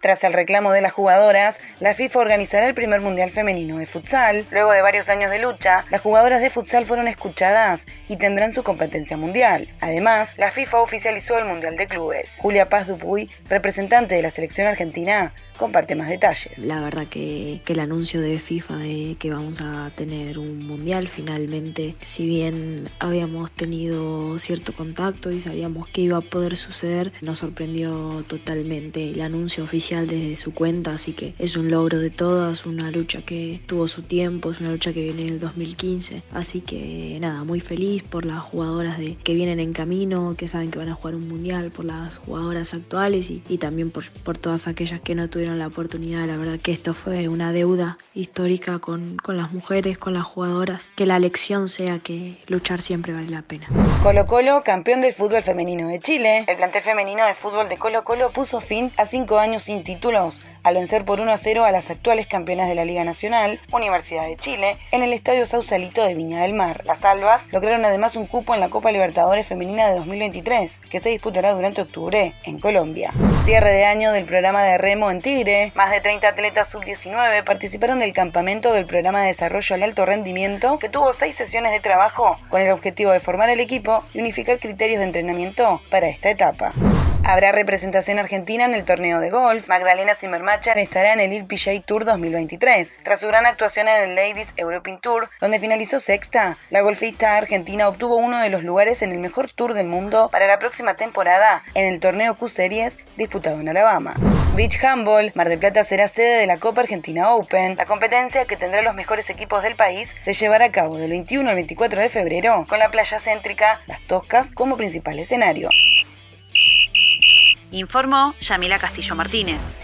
Tras el reclamo de las jugadoras, la FIFA organizará el primer Mundial Femenino de Futsal. Luego de varios años de lucha, las jugadoras de futsal fueron escuchadas y tendrán su competencia mundial. Además, la FIFA oficializó el Mundial de Clubes. Julia Paz Dupuy, representante de la selección argentina, comparte más detalles. La verdad que, el anuncio de FIFA de que vamos a tener un Mundial finalmente, si bien habíamos tenido cierto contacto y sabíamos que iba a poder suceder, nos sorprendió totalmente el anuncio oficial desde su cuenta, así que es un logro de todas, una lucha que tuvo su tiempo, es una lucha que viene en el 2015, así que nada, muy feliz por las jugadoras de, que vienen en camino, que saben que van a jugar un mundial, por las jugadoras actuales y, también por, por, todas aquellas que no tuvieron la oportunidad, la verdad que esto fue una deuda histórica con, con las mujeres, con las jugadoras, que la lección sea que luchar siempre vale la pena. Colo Colo, campeón del fútbol femenino de Chile, el plantel femenino del fútbol de Colo Colo puso fin a cinco años sin títulos al vencer por 1 a 0 a las actuales campeonas de la Liga Nacional, Universidad de Chile, en el Estadio Sausalito de Viña del Mar. Las Albas lograron además un cupo en la Copa Libertadores Femenina de 2023, que se disputará durante octubre en Colombia. Cierre de año del programa de remo en Tigre. Más de 30 atletas sub-19 participaron del campamento del programa de desarrollo al alto rendimiento, que tuvo seis sesiones de trabajo con el objetivo de formar el equipo y unificar criterios de entrenamiento para esta etapa. Habrá representación argentina en el torneo de golf. Magdalena Zimmermacher estará en el ILPGA Tour 2023. Tras su gran actuación en el Ladies European Tour, donde finalizó sexta, la golfista argentina obtuvo uno de los lugares en el mejor tour del mundo para la próxima temporada en el torneo Q-Series disputado en Alabama. Beach Handball, Mar del Plata será sede de la Copa Argentina Open. La competencia que tendrá los mejores equipos del país se llevará a cabo del 21 al 24 de febrero, con la playa céntrica Las Toscas como principal escenario. Informó Yamila Castillo Martínez.